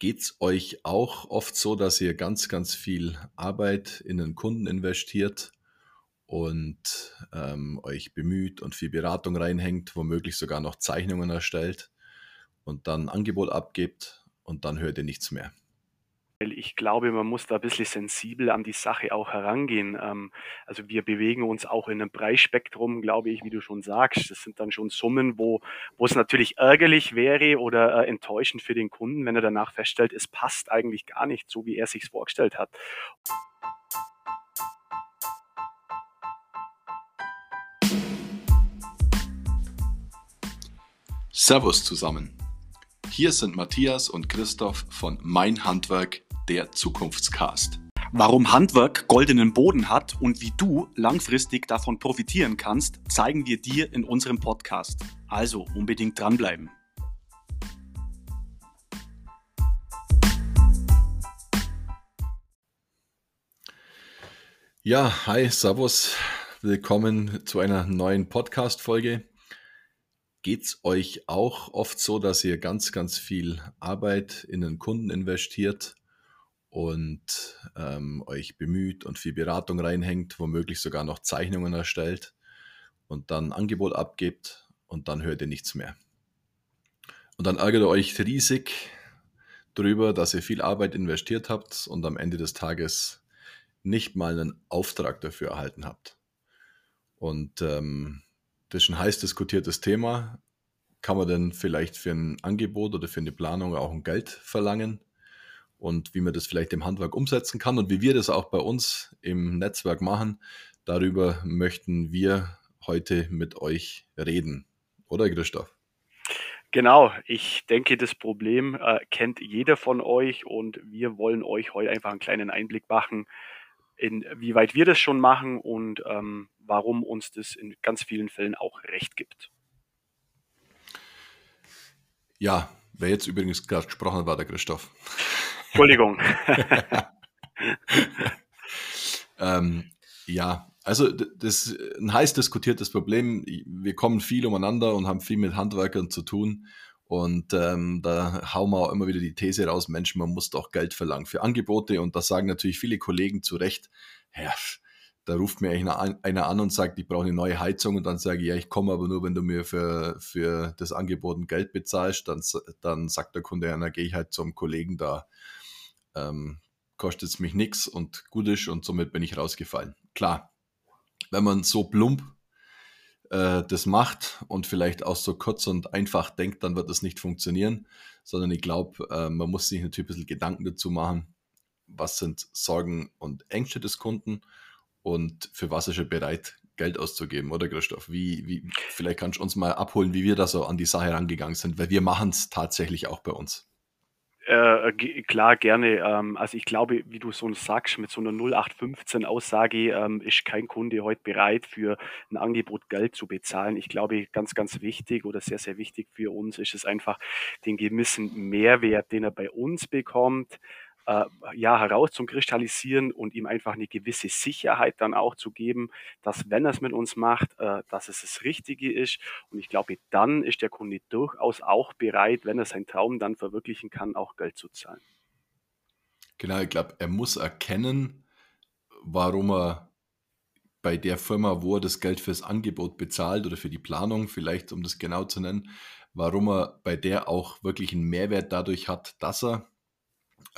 Geht es euch auch oft so, dass ihr ganz, ganz viel Arbeit in den Kunden investiert und ähm, euch bemüht und viel Beratung reinhängt, womöglich sogar noch Zeichnungen erstellt und dann ein Angebot abgibt und dann hört ihr nichts mehr? Ich glaube, man muss da ein bisschen sensibel an die Sache auch herangehen. Ähm, also wir bewegen uns auch in einem Preisspektrum, glaube ich, wie du schon sagst. Das sind dann schon Summen, wo, wo es natürlich ärgerlich wäre oder äh, enttäuschend für den Kunden, wenn er danach feststellt, es passt eigentlich gar nicht so, wie er sich vorgestellt hat. Servus zusammen. Hier sind Matthias und Christoph von Mein Handwerk der Zukunftscast. Warum Handwerk goldenen Boden hat und wie du langfristig davon profitieren kannst, zeigen wir dir in unserem Podcast. Also unbedingt dranbleiben. Ja, hi, Servus. Willkommen zu einer neuen Podcast-Folge. Geht es euch auch oft so, dass ihr ganz, ganz viel Arbeit in den Kunden investiert und ähm, euch bemüht und viel Beratung reinhängt, womöglich sogar noch Zeichnungen erstellt und dann Angebot abgibt und dann hört ihr nichts mehr. Und dann ärgert ihr euch riesig darüber, dass ihr viel Arbeit investiert habt und am Ende des Tages nicht mal einen Auftrag dafür erhalten habt. Und ähm, das ist ein heiß diskutiertes Thema. Kann man denn vielleicht für ein Angebot oder für eine Planung auch ein Geld verlangen? Und wie man das vielleicht im Handwerk umsetzen kann und wie wir das auch bei uns im Netzwerk machen. Darüber möchten wir heute mit euch reden. Oder Christoph? Genau, ich denke, das Problem äh, kennt jeder von euch und wir wollen euch heute einfach einen kleinen Einblick machen, inwieweit wir das schon machen und ähm, warum uns das in ganz vielen Fällen auch recht gibt. Ja, wer jetzt übrigens gerade gesprochen hat, war der Christoph. Entschuldigung. ähm, ja, also das ist ein heiß diskutiertes Problem. Wir kommen viel umeinander und haben viel mit Handwerkern zu tun. Und ähm, da hauen wir auch immer wieder die These raus, Mensch, man muss doch Geld verlangen für Angebote. Und da sagen natürlich viele Kollegen zu Recht, ja, da ruft mir einer an und sagt, ich brauche eine neue Heizung. Und dann sage ich, ja, ich komme aber nur, wenn du mir für, für das Angebot ein Geld bezahlst. Dann, dann sagt der Kunde, ja, dann gehe ich halt zum Kollegen da. Ähm, kostet es mich nichts und gut ist. Und somit bin ich rausgefallen. Klar, wenn man so plump äh, das macht und vielleicht auch so kurz und einfach denkt, dann wird das nicht funktionieren, sondern ich glaube, äh, man muss sich natürlich ein bisschen Gedanken dazu machen, was sind Sorgen und Ängste des Kunden und für was ist er bereit, Geld auszugeben, oder Christoph? Wie, wie, vielleicht kannst du uns mal abholen, wie wir da so an die Sache rangegangen sind, weil wir machen es tatsächlich auch bei uns. Äh, klar, gerne. Ähm, also ich glaube, wie du so sagst, mit so einer 0815-Aussage ähm, ist kein Kunde heute bereit, für ein Angebot Geld zu bezahlen. Ich glaube, ganz, ganz wichtig oder sehr, sehr wichtig für uns ist es einfach, den gewissen Mehrwert, den er bei uns bekommt, äh, ja, herauszukristallisieren und ihm einfach eine gewisse Sicherheit dann auch zu geben, dass wenn er es mit uns macht, äh, dass es das Richtige ist. Und ich glaube, dann ist der Kunde durchaus auch bereit, wenn er seinen Traum dann verwirklichen kann, auch Geld zu zahlen. Genau, ich glaube, er muss erkennen, warum er bei der Firma, wo er das Geld fürs Angebot bezahlt oder für die Planung, vielleicht um das genau zu nennen, warum er bei der auch wirklich einen Mehrwert dadurch hat, dass er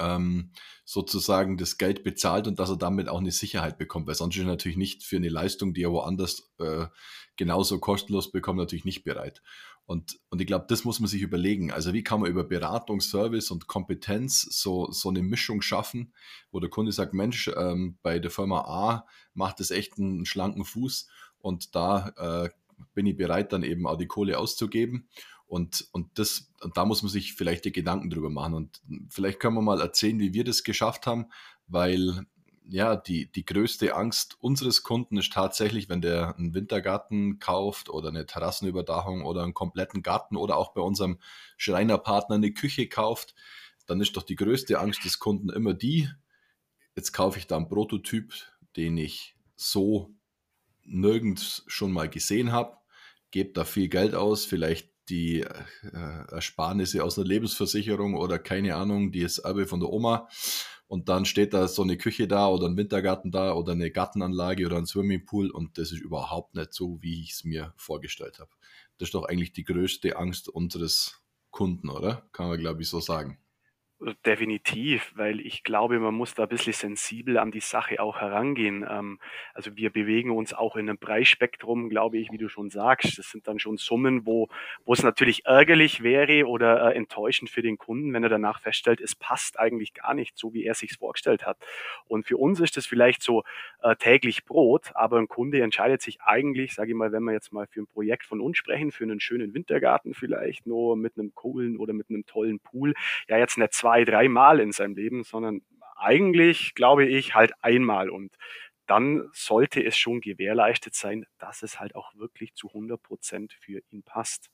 ähm, sozusagen das Geld bezahlt und dass er damit auch eine Sicherheit bekommt, weil sonst ist er natürlich nicht für eine Leistung, die er woanders äh, genauso kostenlos bekommt, natürlich nicht bereit. Und, und ich glaube, das muss man sich überlegen. Also wie kann man über Beratung, Service und Kompetenz so, so eine Mischung schaffen, wo der Kunde sagt, Mensch, ähm, bei der Firma A macht es echt einen schlanken Fuß und da äh, bin ich bereit, dann eben auch die Kohle auszugeben. Und, und, das, und da muss man sich vielleicht die Gedanken drüber machen. Und vielleicht können wir mal erzählen, wie wir das geschafft haben, weil ja, die, die größte Angst unseres Kunden ist tatsächlich, wenn der einen Wintergarten kauft oder eine Terrassenüberdachung oder einen kompletten Garten oder auch bei unserem Schreinerpartner eine Küche kauft, dann ist doch die größte Angst des Kunden immer die, jetzt kaufe ich da einen Prototyp, den ich so nirgends schon mal gesehen habe, gebe da viel Geld aus, vielleicht die äh, Ersparnisse aus einer Lebensversicherung oder keine Ahnung, die Erbe von der Oma. Und dann steht da so eine Küche da oder ein Wintergarten da oder eine Gartenanlage oder ein Swimmingpool und das ist überhaupt nicht so, wie ich es mir vorgestellt habe. Das ist doch eigentlich die größte Angst unseres Kunden, oder? Kann man, glaube ich, so sagen. Definitiv, weil ich glaube, man muss da ein bisschen sensibel an die Sache auch herangehen. Ähm, also wir bewegen uns auch in einem Preisspektrum, glaube ich, wie du schon sagst. Das sind dann schon Summen, wo, wo es natürlich ärgerlich wäre oder äh, enttäuschend für den Kunden, wenn er danach feststellt, es passt eigentlich gar nicht so, wie er sich vorgestellt hat. Und für uns ist das vielleicht so äh, täglich Brot, aber ein Kunde entscheidet sich eigentlich, sage ich mal, wenn wir jetzt mal für ein Projekt von uns sprechen, für einen schönen Wintergarten vielleicht nur mit einem coolen oder mit einem tollen Pool, ja jetzt nicht zwei zwei, dreimal in seinem Leben, sondern eigentlich, glaube ich, halt einmal. Und dann sollte es schon gewährleistet sein, dass es halt auch wirklich zu 100 Prozent für ihn passt.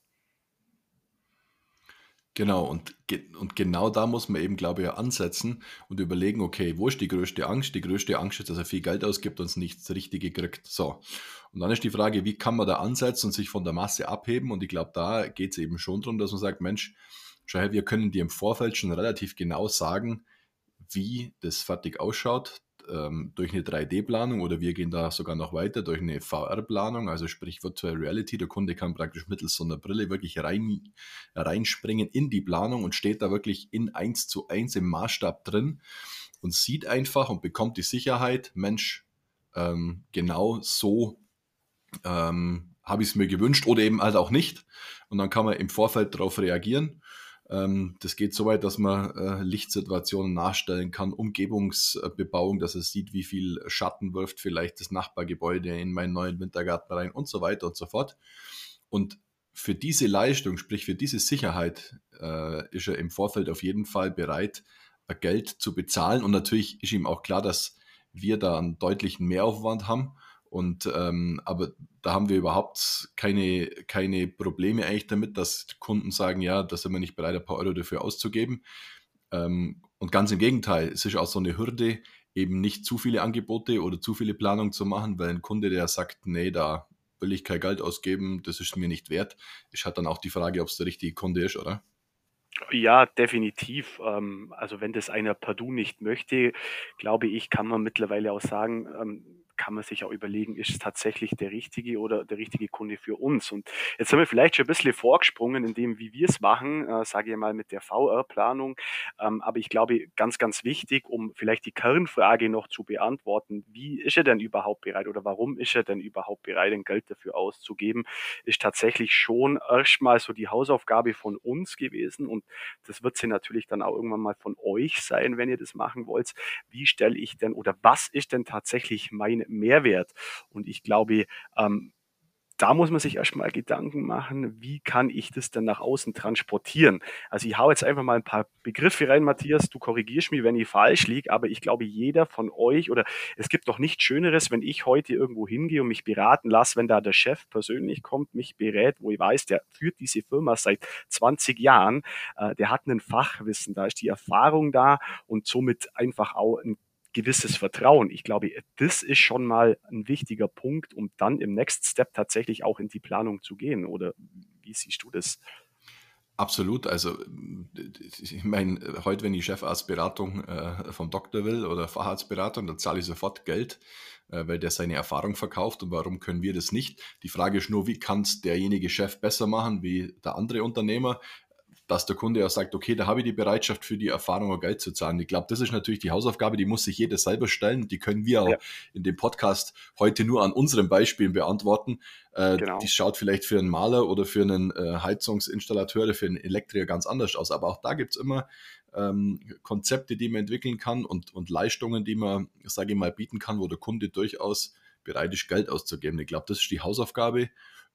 Genau, und, und genau da muss man eben, glaube ich, ansetzen und überlegen, okay, wo ist die größte Angst? Die größte Angst ist, dass er viel Geld ausgibt und es nichts Richtige kriegt. So. Und dann ist die Frage, wie kann man da ansetzen und sich von der Masse abheben? Und ich glaube, da geht es eben schon darum, dass man sagt, Mensch, schau her, wir können dir im Vorfeld schon relativ genau sagen, wie das fertig ausschaut ähm, durch eine 3D-Planung oder wir gehen da sogar noch weiter durch eine VR-Planung, also sprich Virtual Reality. Der Kunde kann praktisch mittels so einer Brille wirklich rein, reinspringen in die Planung und steht da wirklich in 1 zu 1 im Maßstab drin und sieht einfach und bekommt die Sicherheit, Mensch, ähm, genau so ähm, habe ich es mir gewünscht oder eben halt auch nicht. Und dann kann man im Vorfeld darauf reagieren das geht so weit, dass man äh, Lichtsituationen nachstellen kann, Umgebungsbebauung, dass es sieht, wie viel Schatten wirft vielleicht das Nachbargebäude in meinen neuen Wintergarten rein und so weiter und so fort. Und für diese Leistung, sprich für diese Sicherheit, äh, ist er im Vorfeld auf jeden Fall bereit, Geld zu bezahlen. Und natürlich ist ihm auch klar, dass wir da einen deutlichen Mehraufwand haben und ähm, aber da haben wir überhaupt keine, keine Probleme eigentlich damit, dass Kunden sagen, ja, da sind wir nicht bereit, ein paar Euro dafür auszugeben. Ähm, und ganz im Gegenteil, es ist auch so eine Hürde, eben nicht zu viele Angebote oder zu viele Planungen zu machen, weil ein Kunde, der sagt, nee, da will ich kein Geld ausgeben, das ist mir nicht wert, ist halt dann auch die Frage, ob es der richtige Kunde ist, oder? Ja, definitiv. Ähm, also wenn das einer Purdue nicht möchte, glaube ich, kann man mittlerweile auch sagen, ähm, kann man sich auch überlegen, ist es tatsächlich der richtige oder der richtige Kunde für uns? Und jetzt haben wir vielleicht schon ein bisschen vorgesprungen in dem, wie wir es machen, äh, sage ich mal mit der VR-Planung. Ähm, aber ich glaube, ganz, ganz wichtig, um vielleicht die Kernfrage noch zu beantworten, wie ist er denn überhaupt bereit oder warum ist er denn überhaupt bereit, ein Geld dafür auszugeben, ist tatsächlich schon erstmal so die Hausaufgabe von uns gewesen. Und das wird sie natürlich dann auch irgendwann mal von euch sein, wenn ihr das machen wollt. Wie stelle ich denn oder was ist denn tatsächlich mein Mehrwert. Und ich glaube, ähm, da muss man sich erstmal Gedanken machen, wie kann ich das denn nach außen transportieren? Also ich hau jetzt einfach mal ein paar Begriffe rein, Matthias, du korrigierst mich, wenn ich falsch liege, aber ich glaube, jeder von euch oder es gibt doch nichts Schöneres, wenn ich heute irgendwo hingehe und mich beraten lasse, wenn da der Chef persönlich kommt, mich berät, wo ich weiß, der führt diese Firma seit 20 Jahren, äh, der hat ein Fachwissen, da ist die Erfahrung da und somit einfach auch ein gewisses Vertrauen. Ich glaube, das ist schon mal ein wichtiger Punkt, um dann im Next Step tatsächlich auch in die Planung zu gehen. Oder wie siehst du das? Absolut. Also, ich meine, heute, wenn ich Chefarztberatung äh, vom Doktor will oder Facharztberatung, dann zahle ich sofort Geld, äh, weil der seine Erfahrung verkauft. Und warum können wir das nicht? Die Frage ist nur, wie kann es derjenige Chef besser machen wie der andere Unternehmer? Dass der Kunde auch sagt, okay, da habe ich die Bereitschaft für die Erfahrung auch Geld zu zahlen. Ich glaube, das ist natürlich die Hausaufgabe, die muss sich jeder selber stellen. Die können wir auch ja. in dem Podcast heute nur an unseren Beispielen beantworten. Äh, genau. Die schaut vielleicht für einen Maler oder für einen äh, Heizungsinstallateur oder für einen Elektriker ganz anders aus. Aber auch da gibt es immer ähm, Konzepte, die man entwickeln kann und, und Leistungen, die man, sage ich mal, bieten kann, wo der Kunde durchaus bereit ist, Geld auszugeben. Ich glaube, das ist die Hausaufgabe.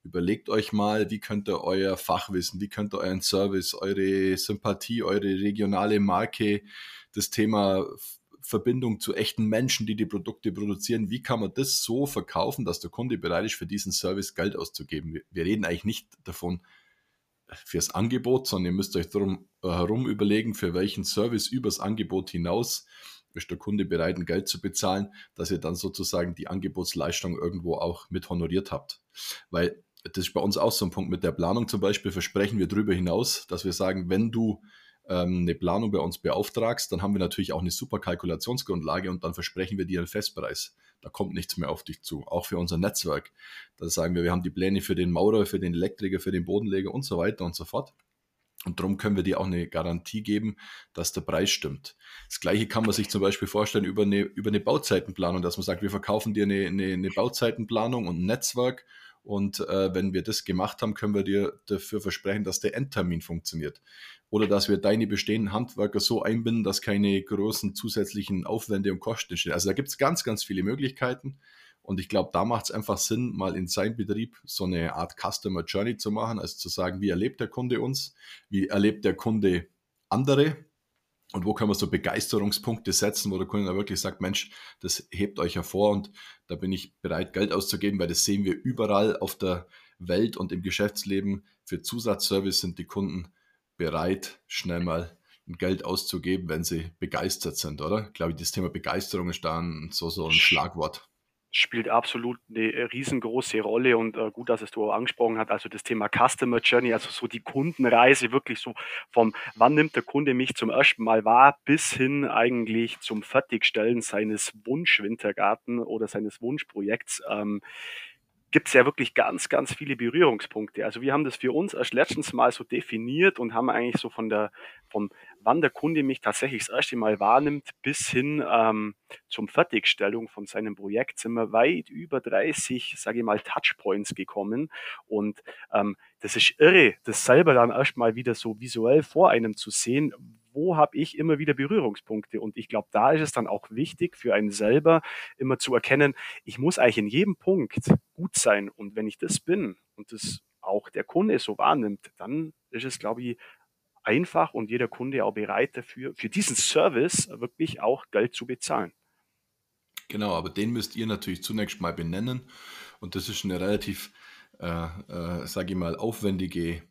Überlegt euch mal, wie könnt ihr euer Fachwissen, wie könnt ihr euren Service, eure Sympathie, eure regionale Marke, das Thema Verbindung zu echten Menschen, die die Produkte produzieren, wie kann man das so verkaufen, dass der Kunde bereit ist, für diesen Service Geld auszugeben? Wir reden eigentlich nicht davon fürs Angebot, sondern ihr müsst euch darum äh, herum überlegen, für welchen Service übers Angebot hinaus ist der Kunde bereit, ein Geld zu bezahlen, dass ihr dann sozusagen die Angebotsleistung irgendwo auch mit honoriert habt. Weil das ist bei uns auch so ein Punkt mit der Planung zum Beispiel, versprechen wir darüber hinaus, dass wir sagen, wenn du ähm, eine Planung bei uns beauftragst, dann haben wir natürlich auch eine super Kalkulationsgrundlage und dann versprechen wir dir einen Festpreis. Da kommt nichts mehr auf dich zu, auch für unser Netzwerk. Da sagen wir, wir haben die Pläne für den Maurer, für den Elektriker, für den Bodenleger und so weiter und so fort. Und darum können wir dir auch eine Garantie geben, dass der Preis stimmt. Das gleiche kann man sich zum Beispiel vorstellen über eine, über eine Bauzeitenplanung, dass man sagt, wir verkaufen dir eine, eine, eine Bauzeitenplanung und ein Netzwerk und äh, wenn wir das gemacht haben, können wir dir dafür versprechen, dass der Endtermin funktioniert. Oder dass wir deine bestehenden Handwerker so einbinden, dass keine großen zusätzlichen Aufwände und Kosten entstehen. Also da gibt es ganz, ganz viele Möglichkeiten. Und ich glaube, da macht es einfach Sinn, mal in seinem Betrieb so eine Art Customer Journey zu machen, also zu sagen, wie erlebt der Kunde uns, wie erlebt der Kunde andere und wo können wir so Begeisterungspunkte setzen, wo der Kunde da wirklich sagt, Mensch, das hebt euch hervor und da bin ich bereit, Geld auszugeben, weil das sehen wir überall auf der Welt und im Geschäftsleben. Für Zusatzservice sind die Kunden bereit, schnell mal Geld auszugeben, wenn sie begeistert sind, oder? Ich glaube, das Thema Begeisterung ist da so, so ein Schlagwort spielt absolut eine äh, riesengroße Rolle und äh, gut, dass es du auch angesprochen hast, also das Thema Customer Journey, also so die Kundenreise wirklich so vom, wann nimmt der Kunde mich zum ersten Mal wahr, bis hin eigentlich zum Fertigstellen seines Wunschwintergarten oder seines Wunschprojekts. Ähm, gibt es ja wirklich ganz, ganz viele Berührungspunkte. Also wir haben das für uns erst letztens mal so definiert und haben eigentlich so von der, von wann der Kunde mich tatsächlich das erste Mal wahrnimmt, bis hin ähm, zum Fertigstellung von seinem Projekt sind wir weit über 30, sage ich mal, Touchpoints gekommen. Und ähm, das ist irre, das selber dann erstmal wieder so visuell vor einem zu sehen, wo habe ich immer wieder Berührungspunkte? Und ich glaube, da ist es dann auch wichtig für einen selber immer zu erkennen, ich muss eigentlich in jedem Punkt gut sein. Und wenn ich das bin und das auch der Kunde so wahrnimmt, dann ist es, glaube ich, einfach und jeder Kunde auch bereit dafür, für diesen Service wirklich auch Geld zu bezahlen. Genau, aber den müsst ihr natürlich zunächst mal benennen. Und das ist eine relativ, äh, äh, sage ich mal, aufwendige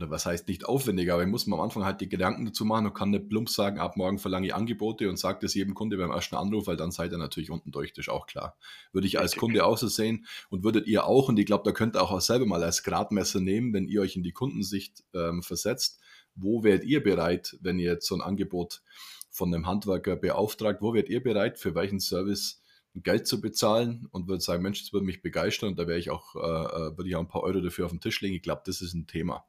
oder was heißt nicht aufwendig, aber ich muss mir am Anfang halt die Gedanken dazu machen und kann nicht plump sagen, ab morgen verlange ich Angebote und sage das jedem Kunde beim ersten Anruf, weil dann seid ihr natürlich unten durch, das ist auch klar. Würde ich als Kunde auch so sehen und würdet ihr auch, und ich glaube, da könnt ihr auch selber mal als Gradmesser nehmen, wenn ihr euch in die Kundensicht ähm, versetzt, wo wärt ihr bereit, wenn ihr jetzt so ein Angebot von einem Handwerker beauftragt, wo wärt ihr bereit, für welchen Service Geld zu bezahlen und würde sagen, Mensch, das würde mich begeistern und da wäre ich auch, äh, äh, würde ich auch ein paar Euro dafür auf den Tisch legen. Ich glaube, das ist ein Thema.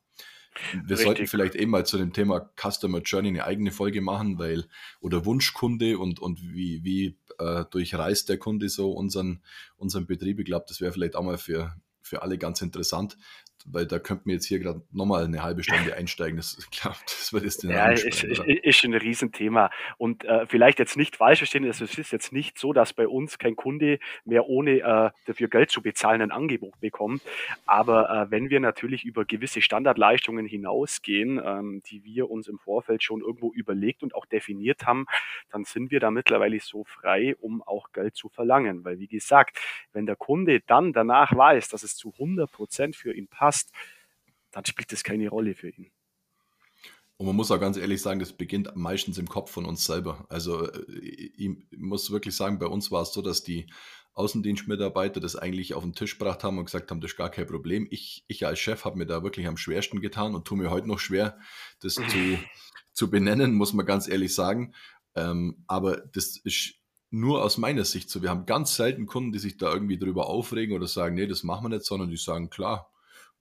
Wir Richtig. sollten vielleicht eben mal zu dem Thema Customer Journey eine eigene Folge machen, weil, oder Wunschkunde und, und wie, wie äh, durchreist der Kunde so unseren, unseren Betrieb. Ich glaube, das wäre vielleicht auch mal für, für alle ganz interessant, weil da könnten wir jetzt hier gerade nochmal eine halbe Stunde einsteigen. Das, ich glaube, das wird jetzt den Ja, ist, ist, ist ein Riesenthema. Und äh, vielleicht jetzt nicht falsch verstehen, also es ist jetzt nicht so, dass bei uns kein Kunde mehr ohne äh, dafür Geld zu bezahlen ein Angebot bekommt. Aber äh, wenn wir natürlich über gewisse Standardleistungen hinausgehen, ähm, die wir uns im Vorfeld schon irgendwo überlegt und auch definiert haben, dann sind wir da mittlerweile so frei, um auch Geld zu verlangen. Weil wie gesagt, wenn der Kunde dann danach weiß, dass es zu 100 Prozent für ihn passt, passt, dann spielt das keine Rolle für ihn. Und man muss auch ganz ehrlich sagen, das beginnt meistens im Kopf von uns selber. Also äh, ich muss wirklich sagen, bei uns war es so, dass die Außendienstmitarbeiter das eigentlich auf den Tisch gebracht haben und gesagt haben, das ist gar kein Problem. Ich, ich als Chef habe mir da wirklich am schwersten getan und tue mir heute noch schwer, das zu, zu benennen, muss man ganz ehrlich sagen. Ähm, aber das ist nur aus meiner Sicht so. Wir haben ganz selten Kunden, die sich da irgendwie drüber aufregen oder sagen, nee, das machen wir nicht, sondern die sagen, klar,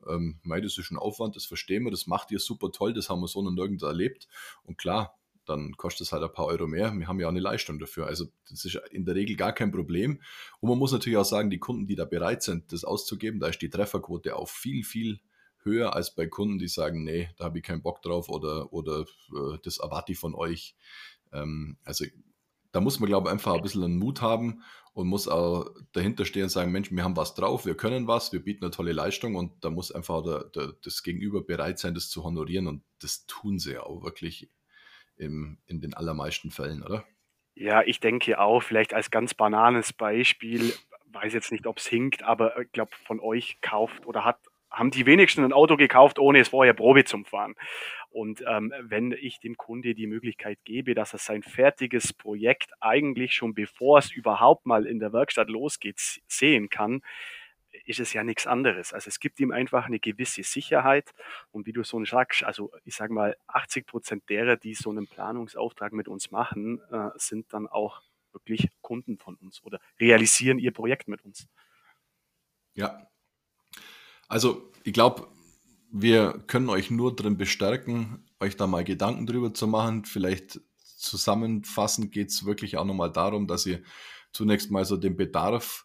ähm, das ist ein Aufwand, das verstehen wir, das macht ihr super toll, das haben wir so noch nirgends erlebt. Und klar, dann kostet es halt ein paar Euro mehr. Wir haben ja auch eine Leistung dafür. Also das ist in der Regel gar kein Problem. Und man muss natürlich auch sagen, die Kunden, die da bereit sind, das auszugeben, da ist die Trefferquote auch viel, viel höher als bei Kunden, die sagen, nee, da habe ich keinen Bock drauf oder, oder äh, das erwarte ich von euch. Ähm, also da muss man, glaube ich, einfach ein bisschen einen Mut haben und muss auch dahinter stehen und sagen, Mensch, wir haben was drauf, wir können was, wir bieten eine tolle Leistung und da muss einfach der, der, das Gegenüber bereit sein, das zu honorieren und das tun sie auch wirklich im, in den allermeisten Fällen, oder? Ja, ich denke auch, vielleicht als ganz banales Beispiel, weiß jetzt nicht, ob es hinkt, aber ich glaube, von euch kauft oder hat haben die wenigsten ein Auto gekauft, ohne es vorher Probe zu fahren. Und ähm, wenn ich dem Kunde die Möglichkeit gebe, dass er sein fertiges Projekt eigentlich schon bevor es überhaupt mal in der Werkstatt losgeht, sehen kann, ist es ja nichts anderes. Also es gibt ihm einfach eine gewisse Sicherheit und wie du so sagst, also ich sage mal, 80 Prozent derer, die so einen Planungsauftrag mit uns machen, äh, sind dann auch wirklich Kunden von uns oder realisieren ihr Projekt mit uns. Ja. Also ich glaube, wir können euch nur drin bestärken, euch da mal Gedanken drüber zu machen. Vielleicht zusammenfassend geht es wirklich auch nochmal darum, dass ihr zunächst mal so den Bedarf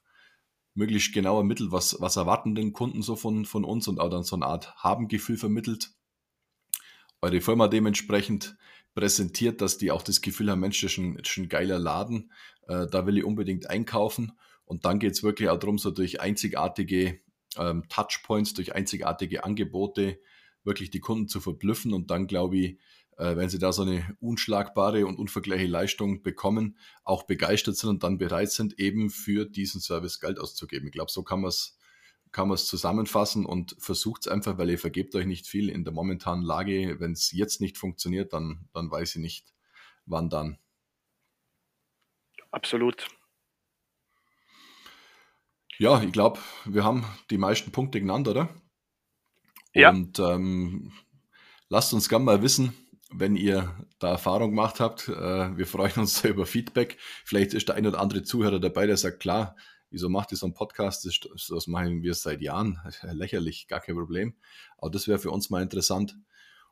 möglichst genau ermittelt, was, was erwarten denn Kunden so von, von uns und auch dann so eine Art Habengefühl vermittelt. Eure Firma dementsprechend präsentiert, dass die auch das Gefühl haben, Mensch, das ist ein, das ist ein geiler Laden, äh, da will ich unbedingt einkaufen. Und dann geht es wirklich auch darum, so durch einzigartige ähm, Touchpoints, durch einzigartige Angebote wirklich die Kunden zu verblüffen. Und dann glaube ich, äh, wenn sie da so eine unschlagbare und unvergleichliche Leistung bekommen, auch begeistert sind und dann bereit sind, eben für diesen Service Geld auszugeben. Ich glaube, so kann man es kann man es zusammenfassen und versucht es einfach, weil ihr vergebt euch nicht viel in der momentanen Lage. Wenn es jetzt nicht funktioniert, dann, dann weiß ich nicht, wann dann. Absolut. Ja, ich glaube, wir haben die meisten Punkte genannt, oder? Ja. Und ähm, lasst uns gerne mal wissen, wenn ihr da Erfahrung gemacht habt. Äh, wir freuen uns sehr über Feedback. Vielleicht ist der ein oder andere Zuhörer dabei, der sagt, klar, wieso macht ihr so einen Podcast? Das, das machen wir seit Jahren. Lächerlich, gar kein Problem. Aber das wäre für uns mal interessant.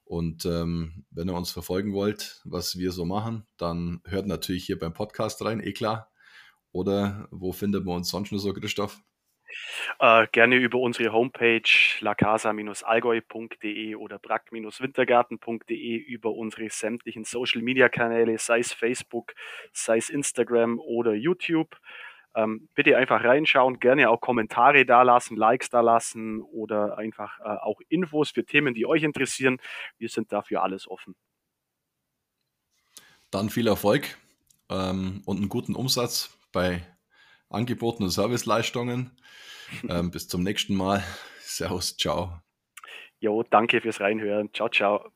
Und ähm, wenn ihr uns verfolgen wollt, was wir so machen, dann hört natürlich hier beim Podcast rein, eh klar. Oder wo findet man uns sonst nur so, Christoph? Äh, gerne über unsere Homepage lacasa-allgäu.de oder brack-wintergarten.de über unsere sämtlichen Social-Media-Kanäle, sei es Facebook, sei es Instagram oder YouTube. Ähm, bitte einfach reinschauen, gerne auch Kommentare dalassen, Likes dalassen oder einfach äh, auch Infos für Themen, die euch interessieren. Wir sind dafür alles offen. Dann viel Erfolg ähm, und einen guten Umsatz bei Angeboten und Serviceleistungen. ähm, bis zum nächsten Mal. Servus, ciao. Jo, danke fürs Reinhören. Ciao, ciao.